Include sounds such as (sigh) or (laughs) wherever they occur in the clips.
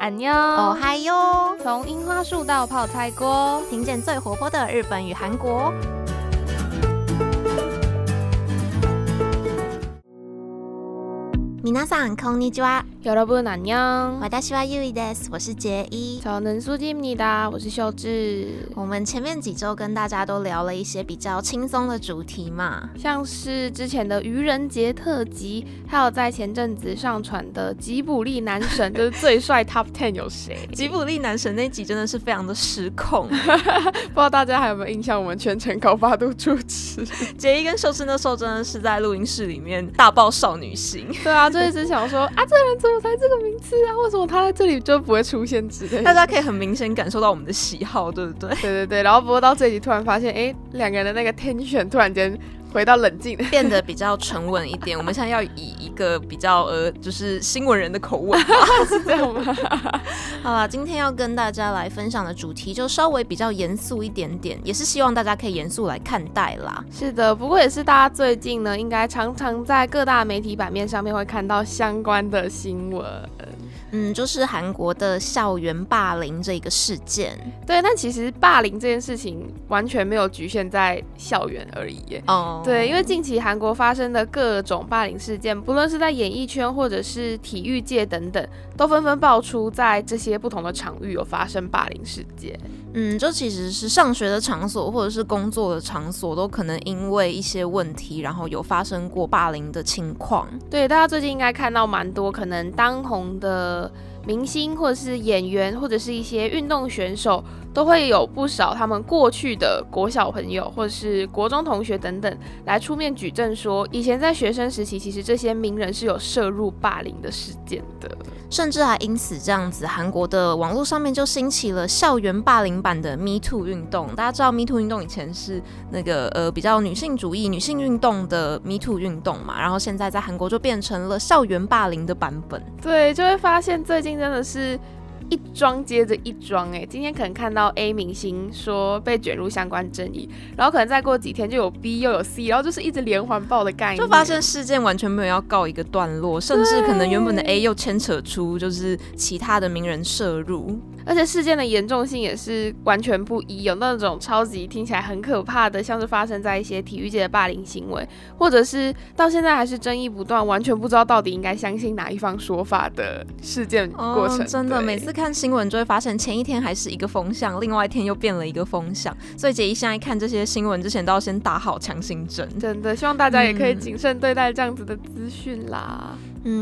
安妞哦嗨哟！从樱花树到泡菜锅，听见最活泼的日本与韩国。皆さんこんにちは。 여러분안녕。私はゆいです。我是杰一。 저는수지입니다。我是秀智。我们前面几周跟大家都聊了一些比较轻松的主题嘛，像是之前的愚人节特辑，还有在前阵子上传的吉卜力男神，就是最帅 Top (laughs) Ten 有谁？吉卜力男神那集真的是非常的失控，不(laughs) 知道大家还有没有印象？我们全程高八度主持。(laughs) 杰一跟秀智那时候真的是在录音室里面大爆少女心。对啊， 就一直想说啊，这个人怎么才这个名字啊？为什么他在这里就不会出现之类的？大家可以很明显感受到我们的喜好，对不对？对对对，然后不过到这里突然发现，哎，两个人的那个 tension 突然间回到冷静，变得比较沉稳一点。我们现在要以一个比较呃，就是新闻人的口吻，(laughs) 是这样吗？好了，今天要跟大家来分享的主题就稍微比较严肃一点点，也是希望大家可以严肃来看待啦。是的，不过也是大家最近呢，应该常常在各大媒体版面上面会看到相关的新闻。嗯，就是韩国的校园霸凌这个事件。对，但其实霸凌这件事情完全没有局限在校园而已。哦，对，因为近期韩国发生的各种霸凌事件，不论是在演艺圈或者是体育界等等，都纷纷爆出在这些不同的场域有发生霸凌事件。嗯，就其实是上学的场所或者是工作的场所，都可能因为一些问题，然后有发生过霸凌的情况。对，大家最近应该看到蛮多可能当红的明星或者是演员或者是一些运动选手，都会有不少他们过去的国小朋友或者是国中同学等等来出面举证说，以前在学生时期，其实这些名人是有涉入霸凌的事件的。甚至还因此这样子，韩国的网络上面就兴起了校园霸凌版的 Me Too 运动。大家知道 Me Too 运动以前是那个呃比较女性主义、女性运动的 Me Too 运动嘛，然后现在在韩国就变成了校园霸凌的版本。对，就会发现最近真的是。一桩接着一桩，哎，今天可能看到 A 明星说被卷入相关争议，然后可能再过几天就有 B 又有 C，然后就是一直连环爆的概念，就发现事件完全没有要告一个段落，甚至可能原本的 A 又牵扯出就是其他的名人涉入，而且事件的严重性也是完全不一，有那种超级听起来很可怕的，像是发生在一些体育界的霸凌行为，或者是到现在还是争议不断，完全不知道到底应该相信哪一方说法的事件过程，哦、真的每次。看新闻就会发现，前一天还是一个风向，另外一天又变了一个风向。所以姐一现在看这些新闻之前，都要先打好强心针。真的，希望大家也可以谨慎对待这样子的资讯啦。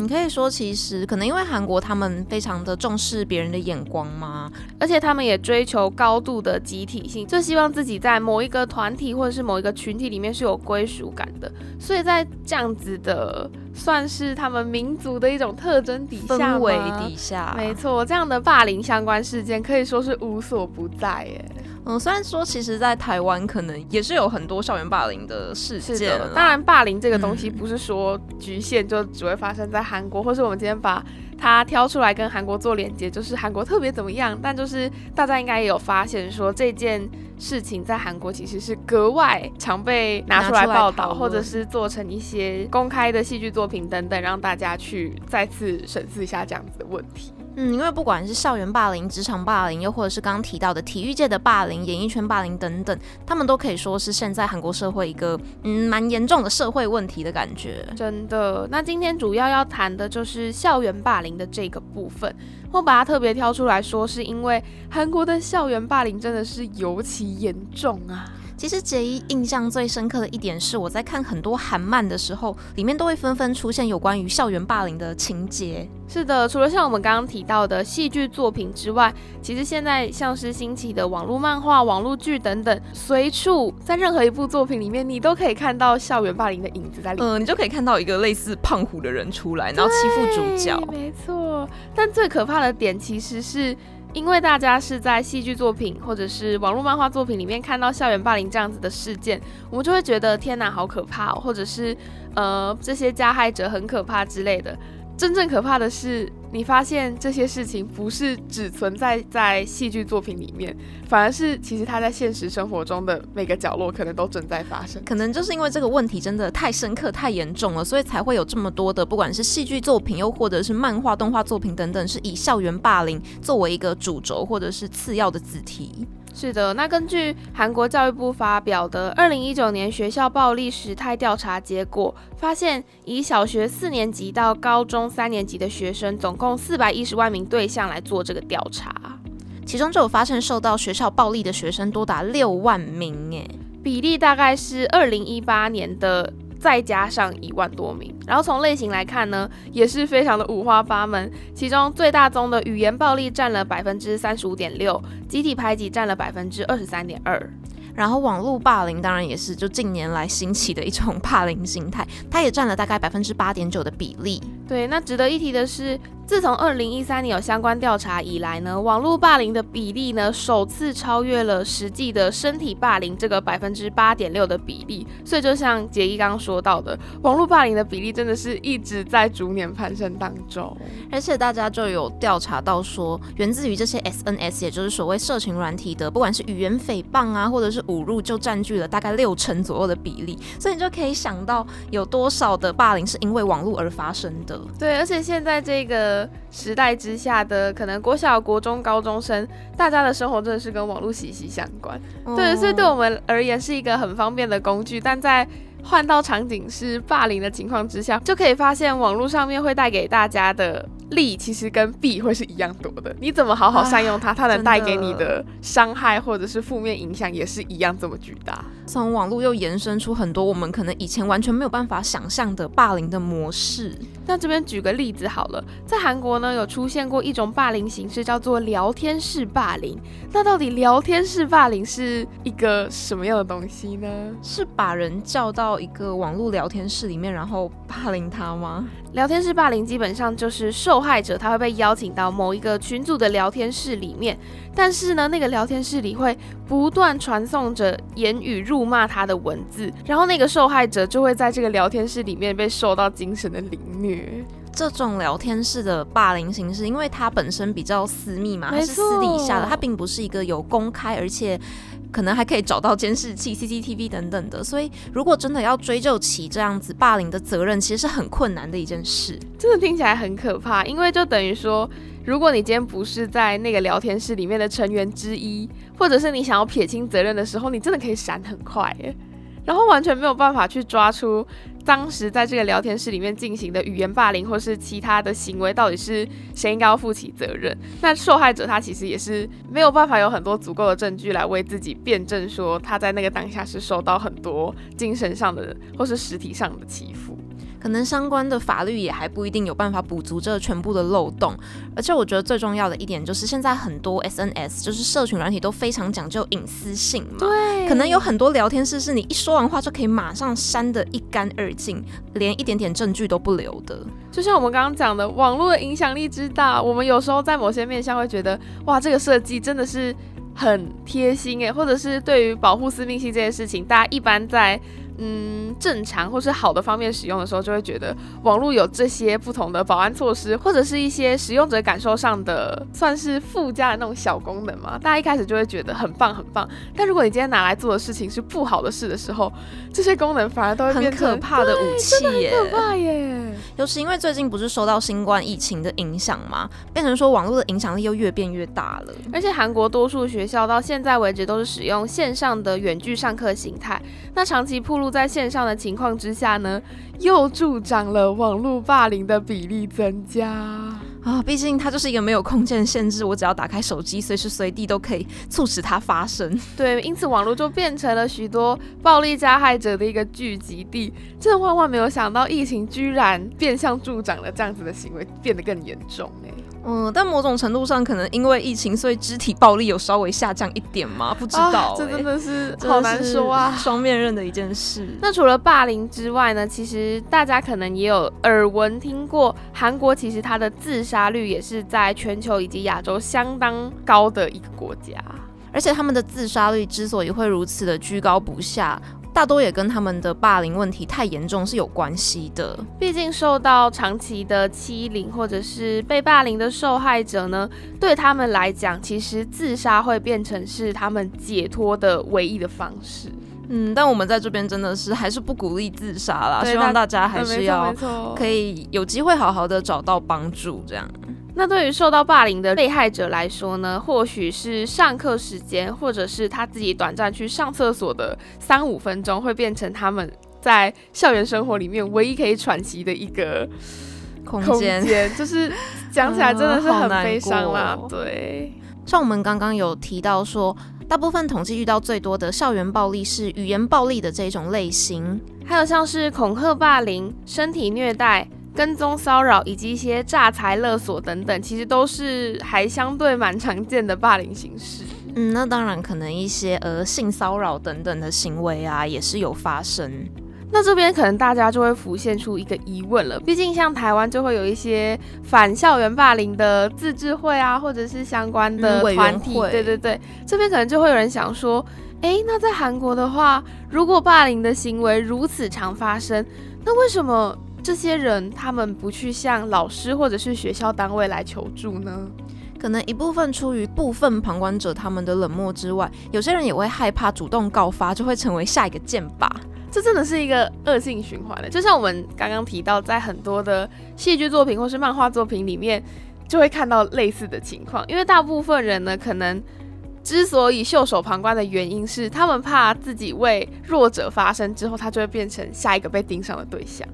可以说其实可能因为韩国他们非常的重视别人的眼光嘛，而且他们也追求高度的集体性，就希望自己在某一个团体或者是某一个群体里面是有归属感的。所以在这样子的算是他们民族的一种特征底下，氛围底下，没错，这样的霸凌相关事件可以说是无所不在耶。嗯，虽然说其实，在台湾可能也是有很多校园霸凌的事件。当然，霸凌这个东西不是说局限就只会发生在韩国，或是我们今天把它挑出来跟韩国做连接，就是韩国特别怎么样。但就是大家应该也有发现，说这件事情在韩国其实是格外常被拿出来报道，或者是做成一些公开的戏剧作品等等，让大家去再次审视一下这样子的问题。嗯，因为不管是校园霸凌、职场霸凌，又或者是刚刚提到的体育界的霸凌、演艺圈霸凌等等，他们都可以说是现在韩国社会一个嗯蛮严重的社会问题的感觉。真的，那今天主要要谈的就是校园霸凌的这个部分。我把它特别挑出来说，是因为韩国的校园霸凌真的是尤其严重啊。其实杰伊印象最深刻的一点是，我在看很多韩漫的时候，里面都会纷纷出现有关于校园霸凌的情节。是的，除了像我们刚刚提到的戏剧作品之外，其实现在像是兴起的网络漫画、网络剧等等，随处在任何一部作品里面，你都可以看到校园霸凌的影子在里面。嗯，你就可以看到一个类似胖虎的人出来，然后欺负主角。没错，但最可怕的点其实是。因为大家是在戏剧作品或者是网络漫画作品里面看到校园霸凌这样子的事件，我们就会觉得天哪，好可怕，或者是呃这些加害者很可怕之类的。真正可怕的是，你发现这些事情不是只存在在戏剧作品里面，反而是其实它在现实生活中的每个角落可能都正在发生。可能就是因为这个问题真的太深刻、太严重了，所以才会有这么多的，不管是戏剧作品，又或者是漫画、动画作品等等，是以校园霸凌作为一个主轴或者是次要的子题。是的，那根据韩国教育部发表的二零一九年学校暴力时态调查结果，发现以小学四年级到高中三年级的学生，总共四百一十万名对象来做这个调查，其中就有发现受到学校暴力的学生多达六万名，诶，比例大概是二零一八年的。再加上一万多名，然后从类型来看呢，也是非常的五花八门。其中最大宗的语言暴力占了百分之三十五点六，集体排挤占了百分之二十三点二。然后网络霸凌当然也是就近年来兴起的一种 (laughs) 霸凌形态，它也占了大概百分之八点九的比例。对，那值得一提的是。自从二零一三年有相关调查以来呢，网络霸凌的比例呢首次超越了实际的身体霸凌这个百分之八点六的比例，所以就像杰一刚刚说到的，网络霸凌的比例真的是一直在逐年攀升当中。而且大家就有调查到说，源自于这些 SNS，也就是所谓社群软体的，不管是语言诽谤啊，或者是侮辱，就占据了大概六成左右的比例。所以你就可以想到有多少的霸凌是因为网络而发生的。对，而且现在这个。时代之下的可能国小、国中、高中生，大家的生活真的是跟网络息息相关。对，所以对我们而言是一个很方便的工具，但在换到场景是霸凌的情况之下，就可以发现网络上面会带给大家的。利其实跟弊会是一样多的，你怎么好好善用它，它能带给你的伤害或者是负面影响也是一样这么巨大。从网络又延伸出很多我们可能以前完全没有办法想象的霸凌的模式。那这边举个例子好了，在韩国呢有出现过一种霸凌形式叫做聊天室霸凌。那到底聊天室霸凌是一个什么样的东西呢？是把人叫到一个网络聊天室里面，然后霸凌他吗？聊天室霸凌基本上就是受害者他会被邀请到某一个群组的聊天室里面，但是呢，那个聊天室里会不断传送着言语辱骂他的文字，然后那个受害者就会在这个聊天室里面被受到精神的凌虐。这种聊天室的霸凌形式，因为它本身比较私密嘛，它是私底下的，它并不是一个有公开而且。可能还可以找到监视器、CCTV 等等的，所以如果真的要追究起这样子霸凌的责任，其实是很困难的一件事。真的听起来很可怕，因为就等于说，如果你今天不是在那个聊天室里面的成员之一，或者是你想要撇清责任的时候，你真的可以闪很快耶。然后完全没有办法去抓出当时在这个聊天室里面进行的语言霸凌或是其他的行为，到底是谁应该要负起责任？那受害者他其实也是没有办法有很多足够的证据来为自己辩证，说他在那个当下是受到很多精神上的或是实体上的欺负。可能相关的法律也还不一定有办法补足这全部的漏洞，而且我觉得最重要的一点就是，现在很多 SNS 就是社群软体都非常讲究隐私性嘛，对，可能有很多聊天室是你一说完话就可以马上删得一干二净，连一点点证据都不留的。就像我们刚刚讲的，网络的影响力之大，我们有时候在某些面向会觉得，哇，这个设计真的是很贴心诶，或者是对于保护私密性这件事情，大家一般在。嗯，正常或是好的方面使用的时候，就会觉得网络有这些不同的保安措施，或者是一些使用者感受上的算是附加的那种小功能嘛。大家一开始就会觉得很棒很棒，但如果你今天拿来做的事情是不好的事的时候，这些功能反而都会变成可怕的武器耶，可怕耶。尤其因为最近不是受到新冠疫情的影响嘛，变成说网络的影响力又越变越大了。而且韩国多数学校到现在为止都是使用线上的远距上课形态，那长期铺路。在线上的情况之下呢，又助长了网络霸凌的比例增加啊！毕竟它就是一个没有空间限制，我只要打开手机，随时随地都可以促使它发生。对，因此网络就变成了许多暴力加害者的一个聚集地。真的万万没有想到，疫情居然变相助长了这样子的行为，变得更严重哎。嗯，但某种程度上，可能因为疫情，所以肢体暴力有稍微下降一点吗？不知道，这真的是 (laughs) 好难说啊，双面刃的一件事。那除了霸凌之外呢？其实大家可能也有耳闻听过，韩国其实它的自杀率也是在全球以及亚洲相当高的一个国家，而且他们的自杀率之所以会如此的居高不下。大多也跟他们的霸凌问题太严重是有关系的。毕竟受到长期的欺凌或者是被霸凌的受害者呢，对他们来讲，其实自杀会变成是他们解脱的唯一的方式。嗯，但我们在这边真的是还是不鼓励自杀啦，希望大家还是要可以有机会好好的找到帮助。这样，那对于受到霸凌的被害者来说呢，或许是上课时间，或者是他自己短暂去上厕所的三五分钟，会变成他们在校园生活里面唯一可以喘息的一个空间。就是讲起来真的是很悲伤啦。对，像我们刚刚有提到说。大部分统计遇到最多的校园暴力是语言暴力的这种类型，还有像是恐吓、霸凌、身体虐待、跟踪骚扰以及一些诈财勒索等等，其实都是还相对蛮常见的霸凌形式。嗯，那当然可能一些呃性骚扰等等的行为啊，也是有发生。那这边可能大家就会浮现出一个疑问了，毕竟像台湾就会有一些反校园霸凌的自治会啊，或者是相关的团体，对对对，这边可能就会有人想说，哎，那在韩国的话，如果霸凌的行为如此常发生，那为什么这些人他们不去向老师或者是学校单位来求助呢？可能一部分出于部分旁观者他们的冷漠之外，有些人也会害怕主动告发，就会成为下一个箭靶。这真的是一个恶性循环的，就像我们刚刚提到，在很多的戏剧作品或是漫画作品里面，就会看到类似的情况。因为大部分人呢，可能之所以袖手旁观的原因是，他们怕自己为弱者发声之后，他就会变成下一个被盯上的对象。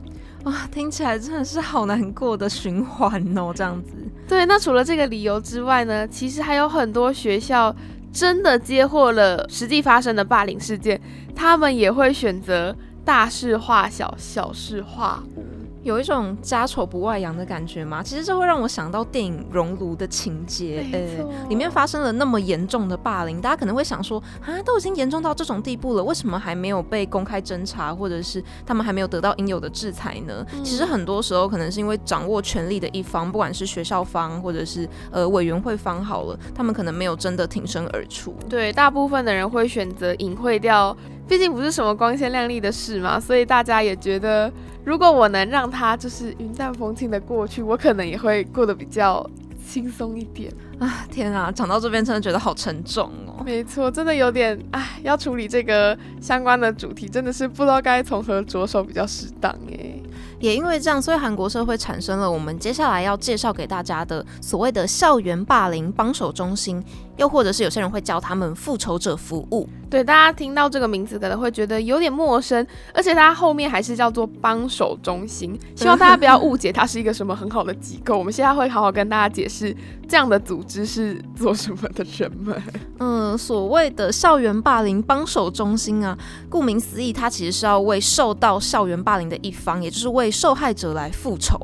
哇，听起来真的是好难过的循环哦，这样子。对，那除了这个理由之外呢，其实还有很多学校。真的接获了实际发生的霸凌事件，他们也会选择大事化小，小事化无。有一种家丑不外扬的感觉吗？其实这会让我想到电影《熔炉》的情节，呃，里面发生了那么严重的霸凌，大家可能会想说，啊，都已经严重到这种地步了，为什么还没有被公开侦查，或者是他们还没有得到应有的制裁呢？其实很多时候可能是因为掌握权力的一方，不管是学校方或者是呃委员会方好了，他们可能没有真的挺身而出。对，大部分的人会选择隐晦掉，毕竟不是什么光鲜亮丽的事嘛，所以大家也觉得。如果我能让他就是云淡风轻的过去，我可能也会过得比较轻松一点啊！天啊，讲到这边真的觉得好沉重哦。没错，真的有点唉，要处理这个相关的主题，真的是不知道该从何着手比较适当哎。也因为这样，所以韩国社会产生了我们接下来要介绍给大家的所谓的校园霸凌帮手中心。又或者是有些人会叫他们复仇者服务，对大家听到这个名字可能会觉得有点陌生，而且它后面还是叫做帮手中心，(laughs) 希望大家不要误解它是一个什么很好的机构。我们现在会好好跟大家解释这样的组织是做什么的人们。嗯，所谓的校园霸凌帮手中心啊，顾名思义，它其实是要为受到校园霸凌的一方，也就是为受害者来复仇。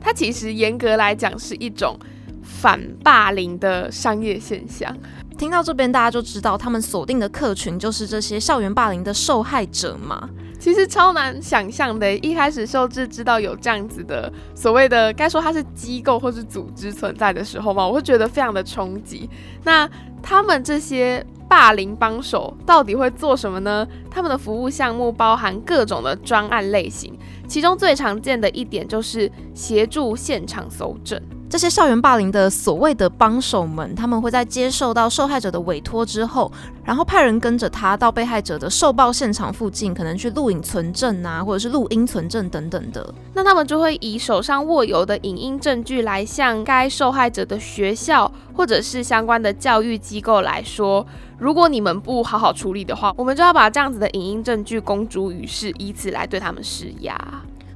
它其实严格来讲是一种。反霸凌的商业现象，听到这边大家就知道，他们锁定的客群就是这些校园霸凌的受害者嘛。其实超难想象的，一开始秀智知道有这样子的所谓的，该说它是机构或是组织存在的时候嘛，我会觉得非常的冲击。那他们这些霸凌帮手到底会做什么呢？他们的服务项目包含各种的专案类型，其中最常见的一点就是协助现场搜证。这些校园霸凌的所谓的帮手们，他们会在接受到受害者的委托之后，然后派人跟着他到被害者的受暴现场附近，可能去录影存证啊，或者是录音存证等等的。那他们就会以手上握有的影音证据来向该受害者的学校或者是相关的教育机构来说，如果你们不好好处理的话，我们就要把这样子的影音证据公诸于世，以此来对他们施压。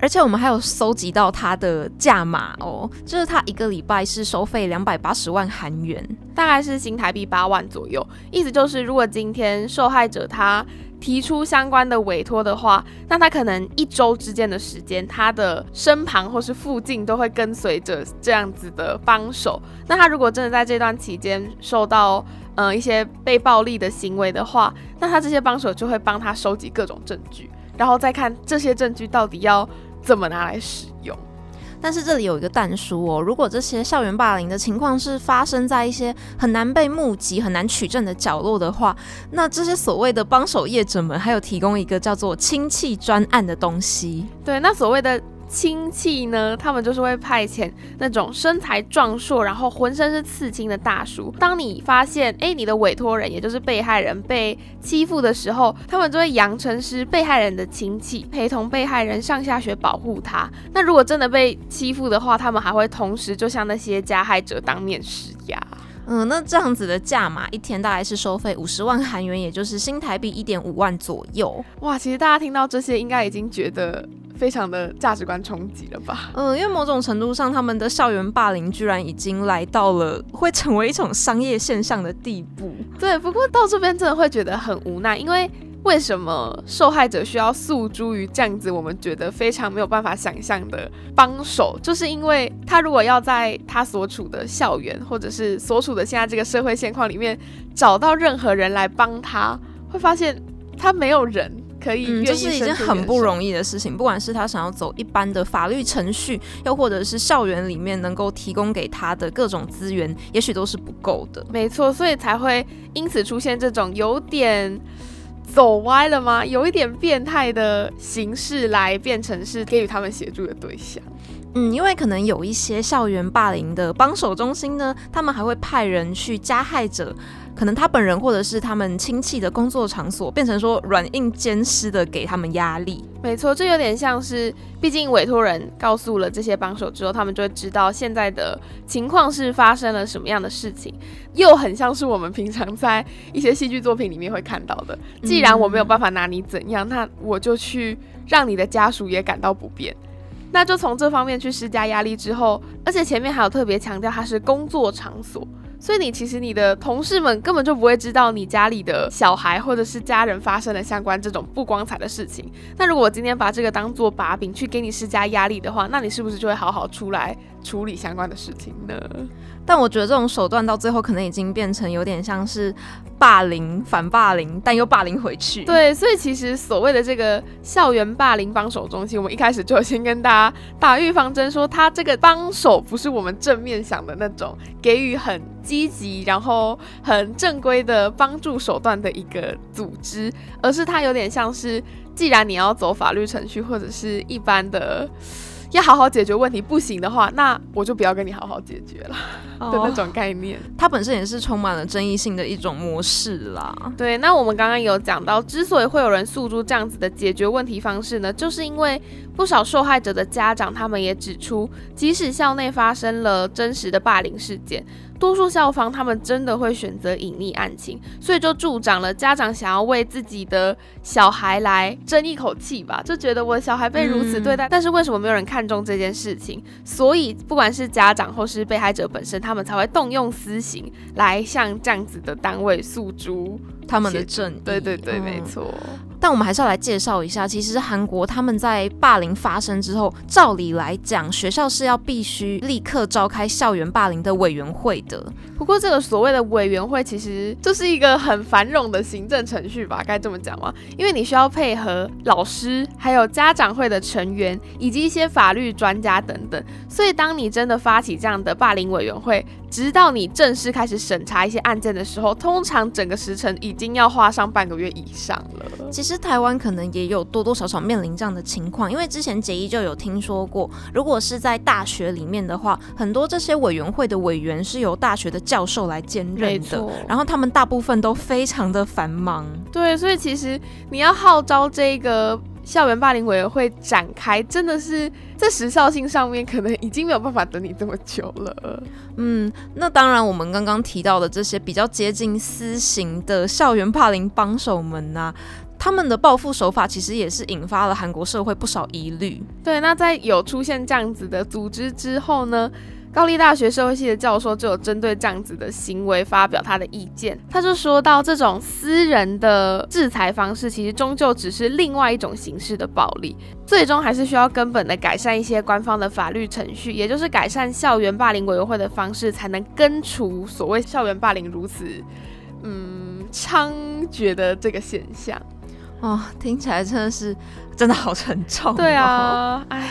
而且我们还有搜集到他的价码哦，就是他一个礼拜是收费两百八十万韩元，大概是新台币八万左右。意思就是，如果今天受害者他提出相关的委托的话，那他可能一周之间的时间，他的身旁或是附近都会跟随着这样子的帮手。那他如果真的在这段期间受到呃一些被暴力的行为的话，那他这些帮手就会帮他收集各种证据。然后再看这些证据到底要怎么拿来使用，但是这里有一个淡书哦，如果这些校园霸凌的情况是发生在一些很难被目击、很难取证的角落的话，那这些所谓的帮手业者们还有提供一个叫做亲戚专案的东西。对，那所谓的。亲戚呢，他们就是会派遣那种身材壮硕，然后浑身是刺青的大叔。当你发现，哎，你的委托人，也就是被害人被欺负的时候，他们就会扬称是被害人的亲戚，陪同被害人上下学，保护他。那如果真的被欺负的话，他们还会同时就向那些加害者当面施压。嗯，那这样子的价码一天大概是收费五十万韩元，也就是新台币一点五万左右。哇，其实大家听到这些，应该已经觉得。非常的价值观冲击了吧？嗯，因为某种程度上，他们的校园霸凌居然已经来到了会成为一种商业现象的地步。对，不过到这边真的会觉得很无奈，因为为什么受害者需要诉诸于这样子？我们觉得非常没有办法想象的帮手，就是因为他如果要在他所处的校园，或者是所处的现在这个社会现况里面找到任何人来帮他，会发现他没有人。可以，就是一件很不容易的事情。不管是他想要走一般的法律程序，又或者是校园里面能够提供给他的各种资源，也许都是不够的。没错，所以才会因此出现这种有点走歪了吗？有一点变态的形式来变成是给予他们协助的对象。嗯，因为可能有一些校园霸凌的帮手中心呢，他们还会派人去加害者。可能他本人或者是他们亲戚的工作场所，变成说软硬兼施的给他们压力。没错，这有点像是，毕竟委托人告诉了这些帮手之后，他们就会知道现在的情况是发生了什么样的事情，又很像是我们平常在一些戏剧作品里面会看到的。既然我没有办法拿你怎样，那我就去让你的家属也感到不便，那就从这方面去施加压力之后，而且前面还有特别强调它是工作场所。所以你其实你的同事们根本就不会知道你家里的小孩或者是家人发生了相关这种不光彩的事情。那如果我今天把这个当做把柄去给你施加压力的话，那你是不是就会好好出来处理相关的事情呢？但我觉得这种手段到最后可能已经变成有点像是。霸凌反霸凌，但又霸凌回去。对，所以其实所谓的这个校园霸凌帮手中心，我们一开始就先跟大家打预防针，说他这个帮手不是我们正面想的那种给予很积极，然后很正规的帮助手段的一个组织，而是他有点像是，既然你要走法律程序或者是一般的。要好好解决问题，不行的话，那我就不要跟你好好解决了的那种概念。它本身也是充满了争议性的一种模式啦。对，那我们刚刚有讲到，之所以会有人诉诸这样子的解决问题方式呢，就是因为不少受害者的家长，他们也指出，即使校内发生了真实的霸凌事件。多数校方他们真的会选择隐匿案情，所以就助长了家长想要为自己的小孩来争一口气吧，就觉得我的小孩被如此对待，但是为什么没有人看重这件事情？所以不管是家长或是被害者本身，他们才会动用私刑来向这样子的单位诉诸他们的正义。对对对，没错。但我们还是要来介绍一下，其实韩国他们在霸凌发生之后，照理来讲，学校是要必须立刻召开校园霸凌的委员会的。不过，这个所谓的委员会，其实就是一个很繁冗的行政程序吧？该这么讲吗？因为你需要配合老师、还有家长会的成员，以及一些法律专家等等。所以，当你真的发起这样的霸凌委员会，直到你正式开始审查一些案件的时候，通常整个时程已经要花上半个月以上了。其实台湾可能也有多多少少面临这样的情况，因为之前杰一就有听说过，如果是在大学里面的话，很多这些委员会的委员是由大学的教授来兼任的，然后他们大部分都非常的繁忙。对，所以其实你要号召这个。校园霸凌委员会展开，真的是在时效性上面，可能已经没有办法等你这么久了。嗯，那当然，我们刚刚提到的这些比较接近私刑的校园霸凌帮手们呐，他们的报复手法其实也是引发了韩国社会不少疑虑。对，那在有出现这样子的组织之后呢？高丽大学社会系的教授就有针对这样子的行为发表他的意见，他就说到，这种私人的制裁方式，其实终究只是另外一种形式的暴力，最终还是需要根本的改善一些官方的法律程序，也就是改善校园霸凌委员会的方式，才能根除所谓校园霸凌如此嗯猖獗的这个现象。哦，听起来真的是真的好沉重。对啊，(laughs) 哎。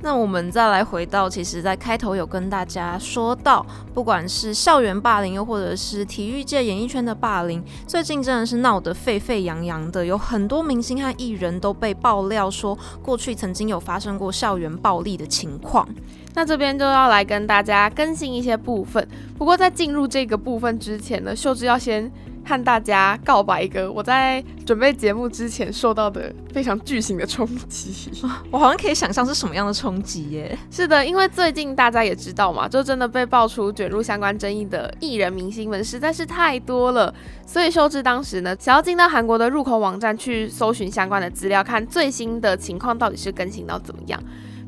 那我们再来回到，其实，在开头有跟大家说到，不管是校园霸凌，又或者是体育界、演艺圈的霸凌，最近真的是闹得沸沸扬扬的，有很多明星和艺人都被爆料说，过去曾经有发生过校园暴力的情况。那这边就要来跟大家更新一些部分。不过在进入这个部分之前呢，秀智要先。和大家告白一个我在准备节目之前受到的非常巨型的冲击，(laughs) 我好像可以想象是什么样的冲击耶。是的，因为最近大家也知道嘛，就真的被爆出卷入相关争议的艺人明星们实在是太多了，所以秀智当时呢，想要进到韩国的入口网站去搜寻相关的资料，看最新的情况到底是更新到怎么样，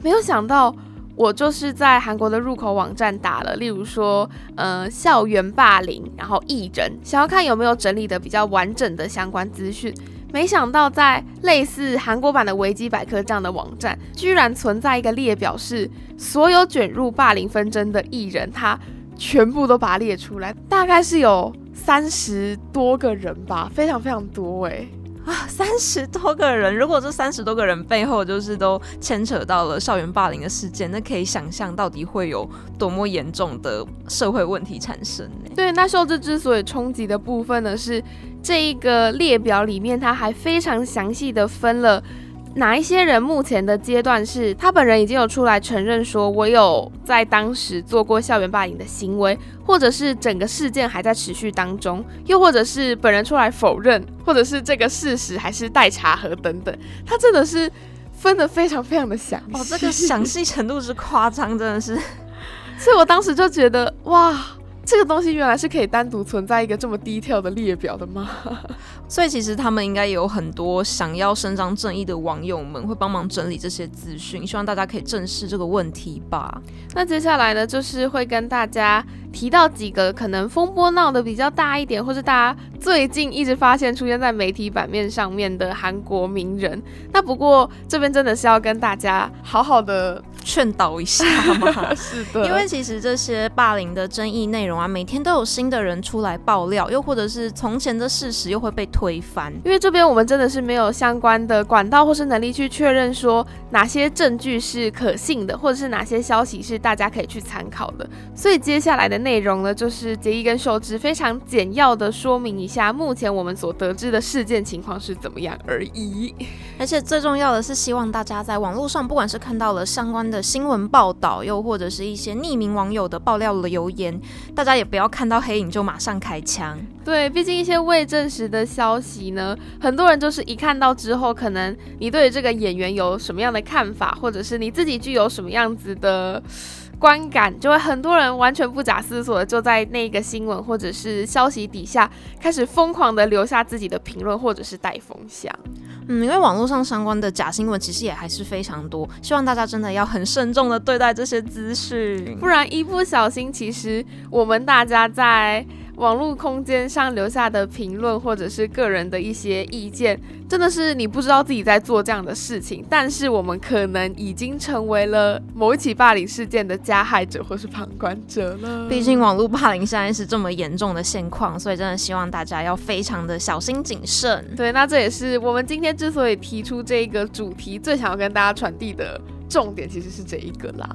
没有想到。我就是在韩国的入口网站打了，例如说，呃，校园霸凌，然后艺人，想要看有没有整理的比较完整的相关资讯。没想到在类似韩国版的维基百科这样的网站，居然存在一个列表，是所有卷入霸凌纷争的艺人，他全部都把它列出来，大概是有三十多个人吧，非常非常多诶。啊，三十多个人！如果这三十多个人背后就是都牵扯到了校园霸凌的事件，那可以想象到底会有多么严重的社会问题产生呢？对，那受这之所以冲击的部分呢，是这一个列表里面，它还非常详细的分了。哪一些人目前的阶段是他本人已经有出来承认说，我有在当时做过校园霸凌的行为，或者是整个事件还在持续当中，又或者是本人出来否认，或者是这个事实还是待查核等等，他真的是分得非常非常的详细，哦，这个详细程度之夸张，真的是，(laughs) 所以我当时就觉得哇。这个东西原来是可以单独存在一个这么低调的列表的吗？(laughs) 所以其实他们应该有很多想要伸张正义的网友们会帮忙整理这些资讯，希望大家可以正视这个问题吧。那接下来呢，就是会跟大家提到几个可能风波闹得比较大一点，或是大家最近一直发现出现在媒体版面上面的韩国名人。那不过这边真的是要跟大家好好的。劝导一下嘛，(laughs) 是的，因为其实这些霸凌的争议内容啊，每天都有新的人出来爆料，又或者是从前的事实又会被推翻。因为这边我们真的是没有相关的管道或是能力去确认说哪些证据是可信的，或者是哪些消息是大家可以去参考的。所以接下来的内容呢，就是杰伊跟秀智非常简要的说明一下目前我们所得知的事件情况是怎么样而已。而且最重要的是，希望大家在网络上，不管是看到了相关。的新闻报道，又或者是一些匿名网友的爆料留言，大家也不要看到黑影就马上开枪。对，毕竟一些未证实的消息呢，很多人就是一看到之后，可能你对这个演员有什么样的看法，或者是你自己具有什么样子的。观感就会很多人完全不假思索的就在那个新闻或者是消息底下开始疯狂的留下自己的评论或者是带风向。嗯，因为网络上相关的假新闻其实也还是非常多，希望大家真的要很慎重的对待这些资讯，不然一不小心，其实我们大家在。网络空间上留下的评论，或者是个人的一些意见，真的是你不知道自己在做这样的事情，但是我们可能已经成为了某一起霸凌事件的加害者或是旁观者了。毕竟网络霸凌现在是这么严重的现况，所以真的希望大家要非常的小心谨慎。对，那这也是我们今天之所以提出这个主题，最想要跟大家传递的。重点其实是这一个啦，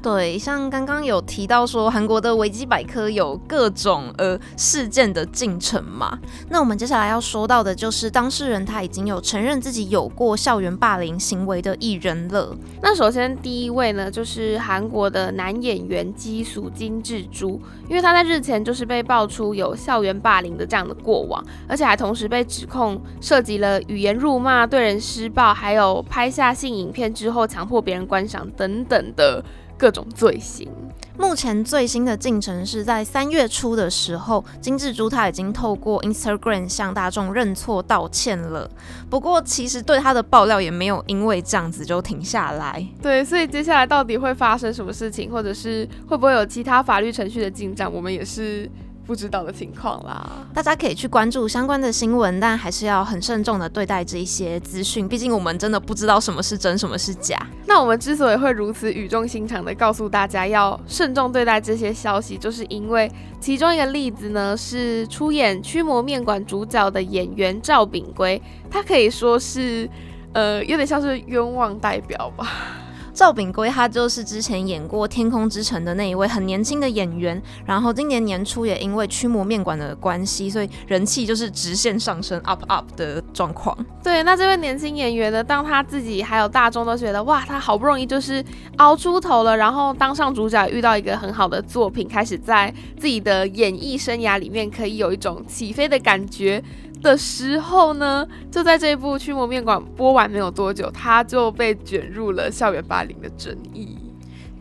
对，像刚刚有提到说韩国的维基百科有各种呃事件的进程嘛，那我们接下来要说到的就是当事人他已经有承认自己有过校园霸凌行为的艺人了。那首先第一位呢，就是韩国的男演员基属金智洙，因为他在日前就是被爆出有校园霸凌的这样的过往，而且还同时被指控涉及了语言辱骂、对人施暴，还有拍下性影片之后强迫。别人观赏等等的各种罪行。目前最新的进程是在三月初的时候，金智珠他已经透过 Instagram 向大众认错道歉了。不过，其实对他的爆料也没有因为这样子就停下来。对，所以接下来到底会发生什么事情，或者是会不会有其他法律程序的进展，我们也是。不知道的情况啦，大家可以去关注相关的新闻，但还是要很慎重的对待这一些资讯，毕竟我们真的不知道什么是真，什么是假。那我们之所以会如此语重心长的告诉大家要慎重对待这些消息，就是因为其中一个例子呢，是出演《驱魔面馆》主角的演员赵炳圭，他可以说是，呃，有点像是冤枉代表吧。赵炳圭他就是之前演过《天空之城》的那一位很年轻的演员，然后今年年初也因为驱魔面馆的关系，所以人气就是直线上升，up up 的状况。对，那这位年轻演员呢，当他自己还有大众都觉得哇，他好不容易就是熬出头了，然后当上主角，遇到一个很好的作品，开始在自己的演艺生涯里面可以有一种起飞的感觉。的时候呢，就在这一部《驱魔面馆》播完没有多久，他就被卷入了校园霸凌的争议。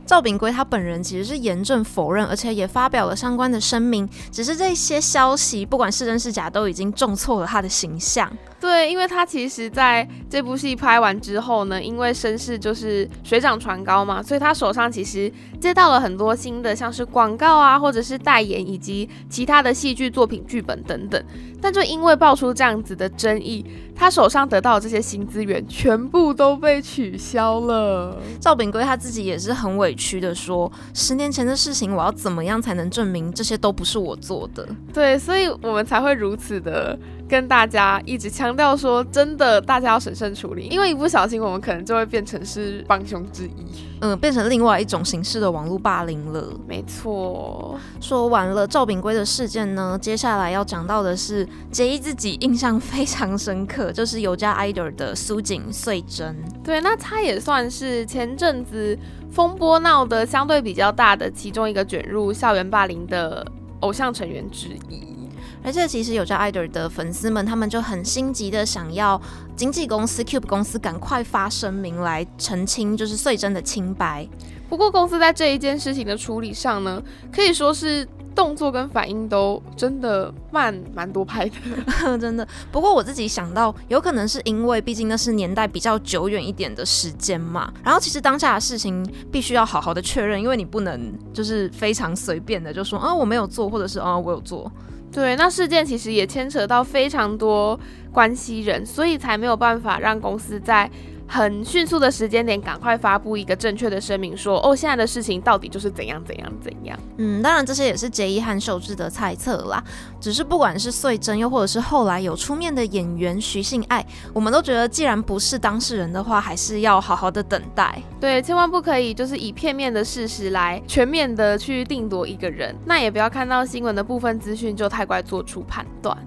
赵炳圭他本人其实是严正否认，而且也发表了相关的声明。只是这些消息，不管是真是假，都已经重挫了他的形象。对，因为他其实在这部戏拍完之后呢，因为身世就是水涨船高嘛，所以他手上其实接到了很多新的，像是广告啊，或者是代言，以及其他的戏剧作品剧本等等。但就因为爆出这样子的争议，他手上得到的这些新资源全部都被取消了。赵炳圭他自己也是很委屈的说：“十年前的事情，我要怎么样才能证明这些都不是我做的？”对，所以我们才会如此的。跟大家一直强调说，真的，大家要审慎处理，因为一不小心，我们可能就会变成是帮凶之一，嗯，变成另外一种形式的网络霸凌了。没错。说完了赵炳圭的事件呢，接下来要讲到的是杰伊自己印象非常深刻，就是有加 idol 的苏锦穗珍。对，那他也算是前阵子风波闹得相对比较大的其中一个卷入校园霸凌的偶像成员之一。而且其实有着 idol 的粉丝们，他们就很心急的想要经纪公司 Cube 公司赶快发声明来澄清，就是穗珍的清白。不过公司在这一件事情的处理上呢，可以说是动作跟反应都真的慢蛮多拍的，(laughs) 真的。不过我自己想到，有可能是因为毕竟那是年代比较久远一点的时间嘛。然后其实当下的事情必须要好好的确认，因为你不能就是非常随便的就说啊我没有做，或者是啊我有做。对，那事件其实也牵扯到非常多关系人，所以才没有办法让公司在。很迅速的时间点，赶快发布一个正确的声明，说哦，现在的事情到底就是怎样怎样怎样。嗯，当然这些也是杰伊和秀智的猜测啦。只是不管是穗珍，又或者是后来有出面的演员徐信爱，我们都觉得，既然不是当事人的话，还是要好好的等待。对，千万不可以就是以片面的事实来全面的去定夺一个人，那也不要看到新闻的部分资讯就太快做出判断。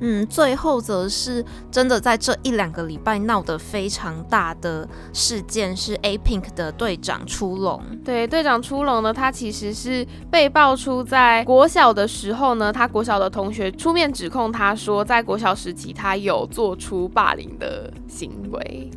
嗯，最后则是真的在这一两个礼拜闹得非常大的事件，是 A Pink 的队长出笼。对，队长出笼呢，他其实是被爆出在国小的时候呢，他国小的同学出面指控他说，在国小时期他有做出霸凌的行为。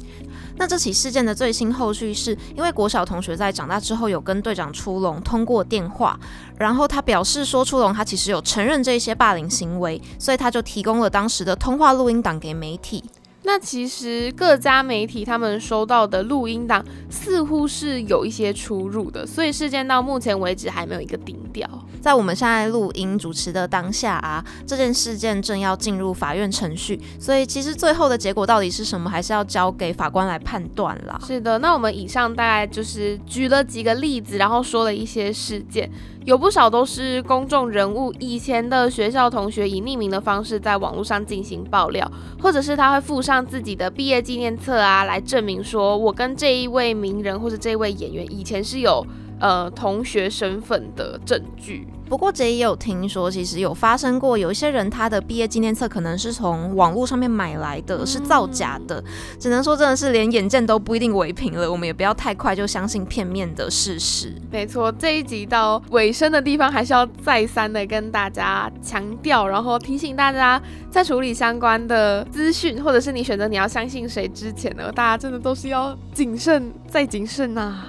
那这起事件的最新后续是，因为国小同学在长大之后有跟队长出龙通过电话，然后他表示说出龙他其实有承认这些霸凌行为，所以他就提供了当时的通话录音档给媒体。那其实各家媒体他们收到的录音档似乎是有一些出入的，所以事件到目前为止还没有一个定调。在我们现在录音主持的当下啊，这件事件正要进入法院程序，所以其实最后的结果到底是什么，还是要交给法官来判断啦。是的，那我们以上大概就是举了几个例子，然后说了一些事件。有不少都是公众人物以前的学校同学以匿名的方式在网络上进行爆料，或者是他会附上自己的毕业纪念册啊，来证明说我跟这一位名人或者这位演员以前是有呃同学身份的证据。不过，这也有听说，其实有发生过，有一些人他的毕业纪念册可能是从网络上面买来的，是造假的。只能说，真的是连眼见都不一定为凭了。我们也不要太快就相信片面的事实。没错，这一集到尾声的地方，还是要再三的跟大家强调，然后提醒大家，在处理相关的资讯，或者是你选择你要相信谁之前呢，大家真的都是要谨慎再谨慎呐。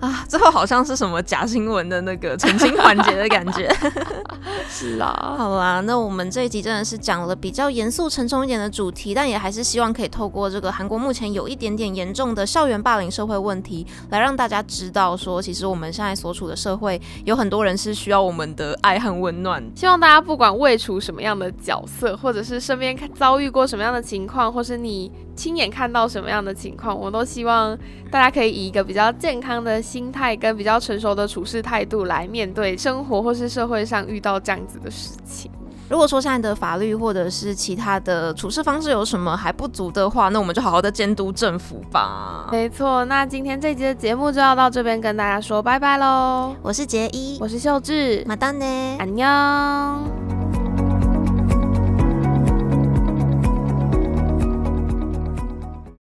啊，最后好像是什么假新闻的那个澄清环节的感觉。(laughs) 是啊，好啦，那我们这一集真的是讲了比较严肃沉重一点的主题，但也还是希望可以透过这个韩国目前有一点点严重的校园霸凌社会问题，来让大家知道说，其实我们现在所处的社会有很多人是需要我们的爱和温暖。希望大家不管未处什么样的角色，或者是身边遭遇过什么样的情况，或是你亲眼看到什么样的情况，我都希望大家可以以一个比较健康的。心态跟比较成熟的处事态度来面对生活或是社会上遇到这样子的事情。如果说现在的法律或者是其他的处事方式有什么还不足的话，那我们就好好的监督政府吧。没错，那今天这集的节目就要到这边跟大家说拜拜喽。我是杰一，我是秀智，马丹呢，安妞。